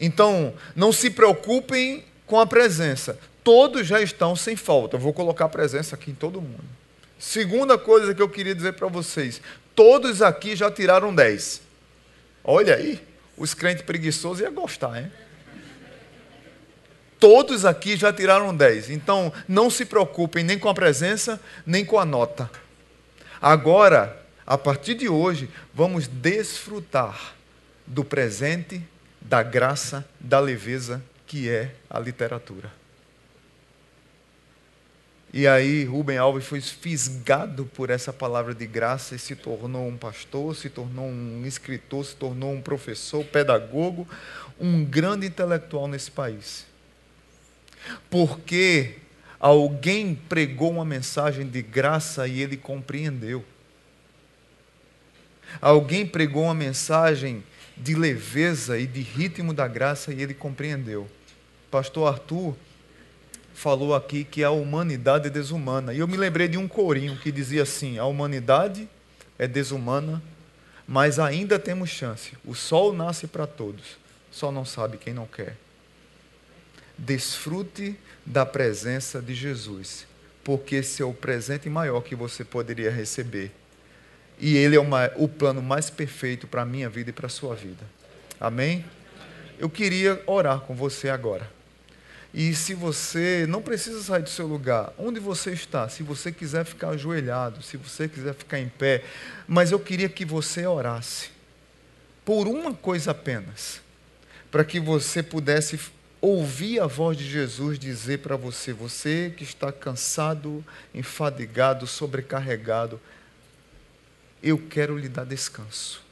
[SPEAKER 7] Então, não se preocupem com a presença. Todos já estão sem falta. Eu vou colocar a presença aqui em todo mundo. Segunda coisa que eu queria dizer para vocês: todos aqui já tiraram 10. Olha aí, os crentes preguiçosos iam gostar, hein? Todos aqui já tiraram 10. Então, não se preocupem nem com a presença, nem com a nota. Agora, a partir de hoje, vamos desfrutar do presente, da graça, da leveza que é a literatura. E aí, Rubem Alves foi fisgado por essa palavra de graça e se tornou um pastor, se tornou um escritor, se tornou um professor, pedagogo, um grande intelectual nesse país. Porque alguém pregou uma mensagem de graça e ele compreendeu. Alguém pregou uma mensagem de leveza e de ritmo da graça e ele compreendeu. Pastor Arthur falou aqui que a humanidade é desumana. E eu me lembrei de um corinho que dizia assim: a humanidade é desumana, mas ainda temos chance. O sol nasce para todos, só não sabe quem não quer. Desfrute da presença de Jesus, porque esse é o presente maior que você poderia receber e Ele é uma, o plano mais perfeito para a minha vida e para a sua vida. Amém? Eu queria orar com você agora. E se você não precisa sair do seu lugar, onde você está, se você quiser ficar ajoelhado, se você quiser ficar em pé, mas eu queria que você orasse por uma coisa apenas, para que você pudesse ouvir a voz de Jesus dizer para você: você que está cansado, enfadigado, sobrecarregado, eu quero lhe dar descanso.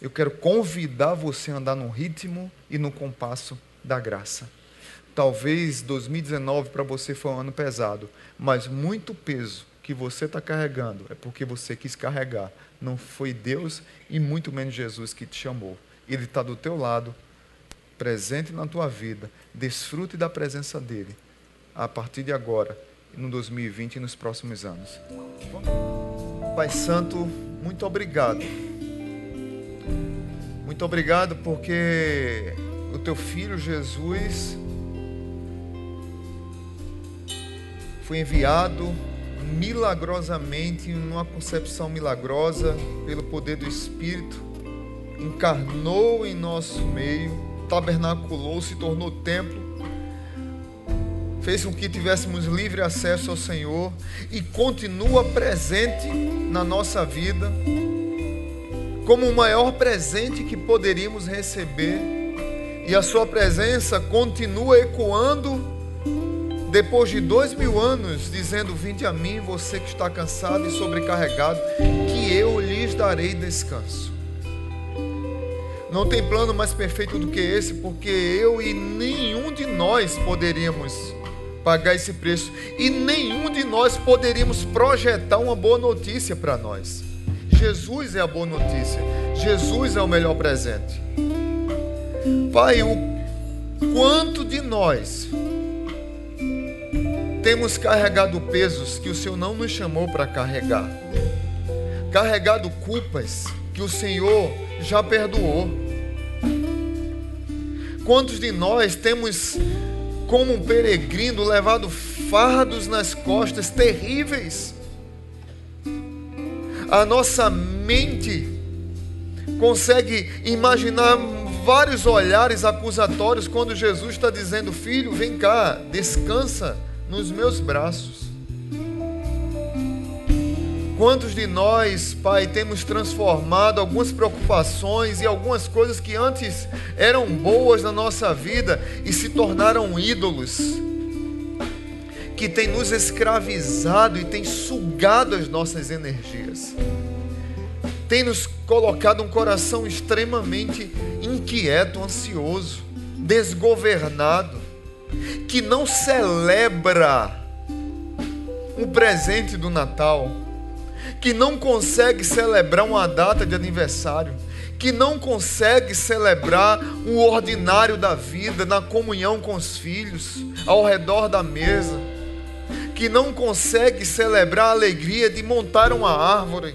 [SPEAKER 7] Eu quero convidar você a andar no ritmo e no compasso da graça. Talvez 2019 para você foi um ano pesado, mas muito peso que você está carregando é porque você quis carregar. Não foi Deus e muito menos Jesus que te chamou. Ele está do teu lado, presente na tua vida. Desfrute da presença dele a partir de agora, no 2020 e nos próximos anos. Pai Santo, muito obrigado. Muito obrigado porque o teu filho Jesus foi enviado milagrosamente, numa concepção milagrosa, pelo poder do Espírito, encarnou em nosso meio, tabernaculou, se tornou templo, fez com que tivéssemos livre acesso ao Senhor e continua presente na nossa vida, como o maior presente que poderíamos receber, e a Sua presença continua ecoando depois de dois mil anos, dizendo: Vinde a mim, você que está cansado e sobrecarregado, que eu lhes darei descanso. Não tem plano mais perfeito do que esse, porque eu e nenhum de nós poderíamos pagar esse preço, e nenhum de nós poderíamos projetar uma boa notícia para nós. Jesus é a boa notícia, Jesus é o melhor presente. Pai, o quanto de nós temos carregado pesos que o Senhor não nos chamou para carregar, carregado culpas que o Senhor já perdoou. Quantos de nós temos, como um peregrino, levado fardos nas costas terríveis? A nossa mente consegue imaginar vários olhares acusatórios quando Jesus está dizendo: Filho, vem cá, descansa nos meus braços. Quantos de nós, Pai, temos transformado algumas preocupações e algumas coisas que antes eram boas na nossa vida e se tornaram ídolos, que tem nos escravizado e tem sugado as nossas energias, tem nos colocado um coração extremamente inquieto, ansioso, desgovernado que não celebra um presente do Natal, que não consegue celebrar uma data de aniversário, que não consegue celebrar o ordinário da vida na comunhão com os filhos, ao redor da mesa, que não consegue celebrar a alegria de montar uma árvore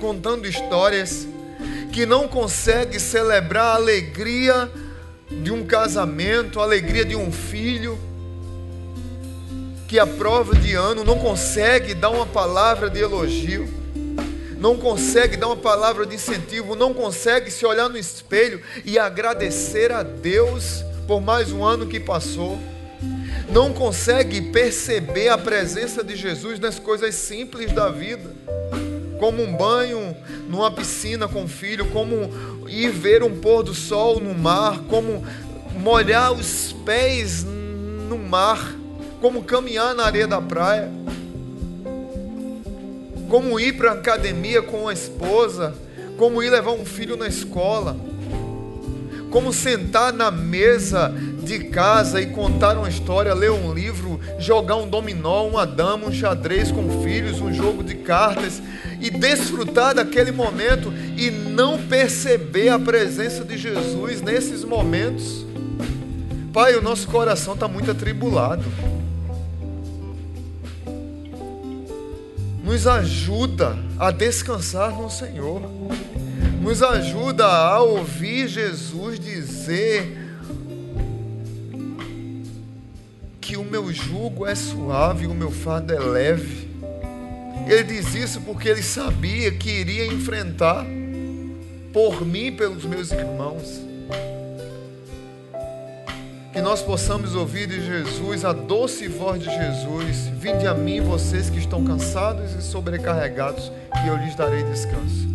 [SPEAKER 7] contando histórias, que não consegue celebrar a alegria de um casamento, a alegria de um filho, que a prova de ano não consegue dar uma palavra de elogio, não consegue dar uma palavra de incentivo, não consegue se olhar no espelho e agradecer a Deus por mais um ano que passou, não consegue perceber a presença de Jesus nas coisas simples da vida como um banho numa piscina com o filho, como ir ver um pôr do sol no mar, como molhar os pés no mar, como caminhar na areia da praia, como ir para a academia com a esposa, como ir levar um filho na escola, como sentar na mesa de casa e contar uma história, ler um livro, jogar um dominó, uma dama, um xadrez com filhos, um jogo de cartas e desfrutar daquele momento e não perceber a presença de Jesus nesses momentos. Pai, o nosso coração está muito atribulado. Nos ajuda a descansar no Senhor. Nos ajuda a ouvir Jesus dizer que o meu jugo é suave o meu fardo é leve. Ele diz isso porque ele sabia que iria enfrentar por mim pelos meus irmãos. Que nós possamos ouvir de Jesus a doce voz de Jesus: Vinde a mim, vocês que estão cansados e sobrecarregados, que eu lhes darei descanso.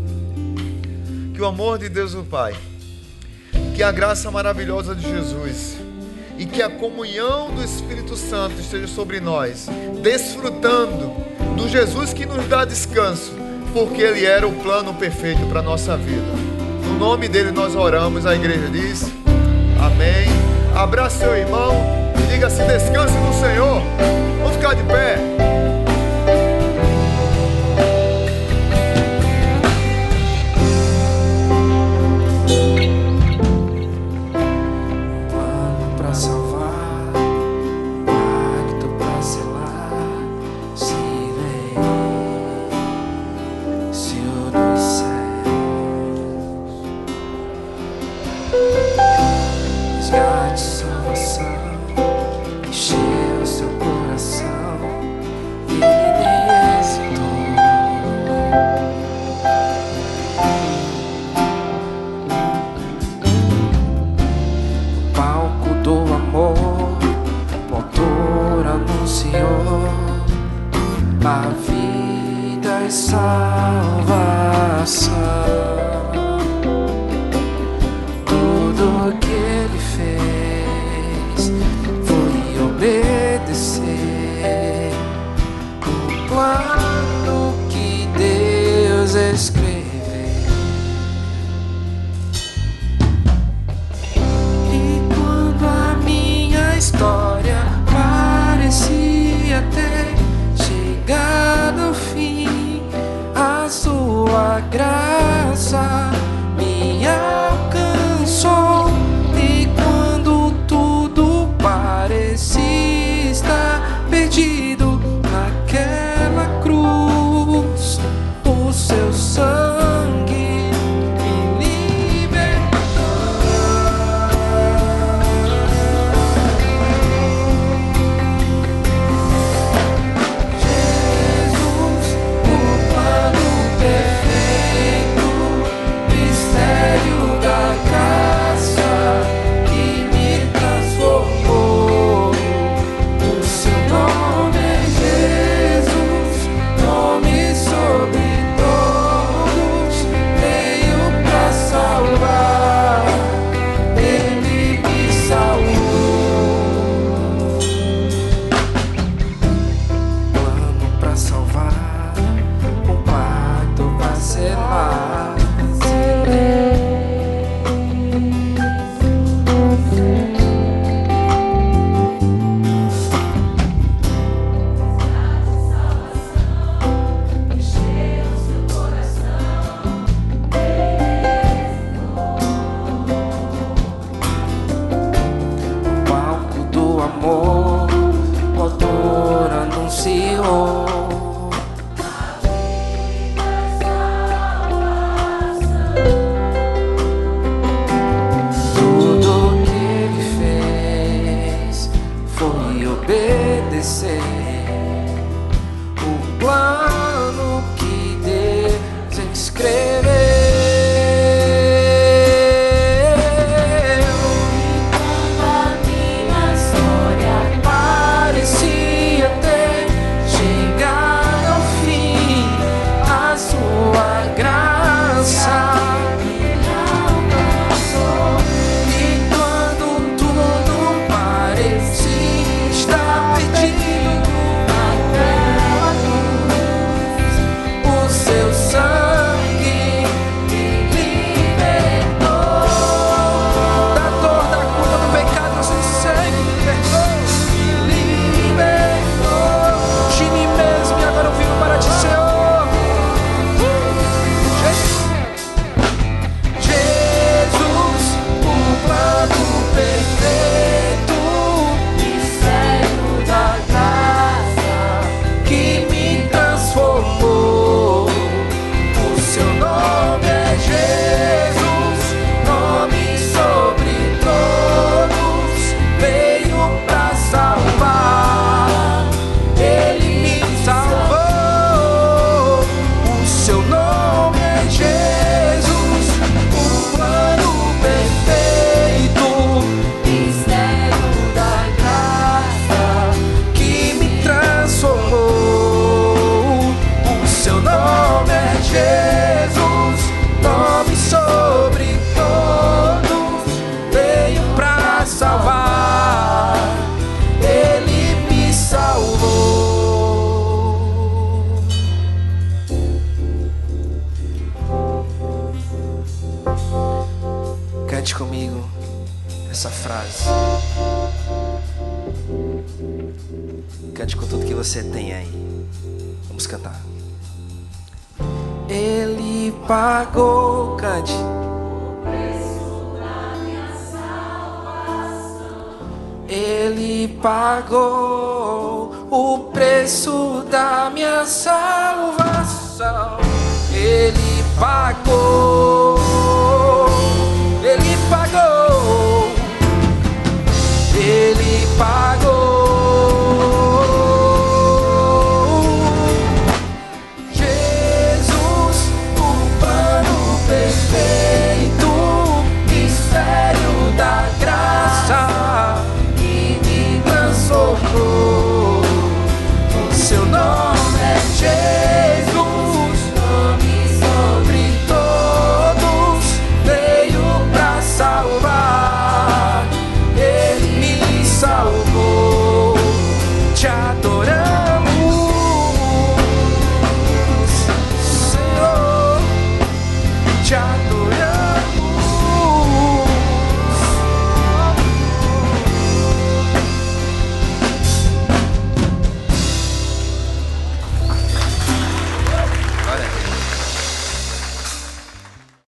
[SPEAKER 7] Que o amor de Deus o Pai, que a graça maravilhosa de Jesus e que a comunhão do Espírito Santo esteja sobre nós, desfrutando do Jesus que nos dá descanso, porque Ele era o plano perfeito para a nossa vida. No nome dele nós oramos, a igreja diz: Amém. Abraça seu irmão e diga assim: descanse no Senhor. Vamos ficar de pé.
[SPEAKER 1] Perdido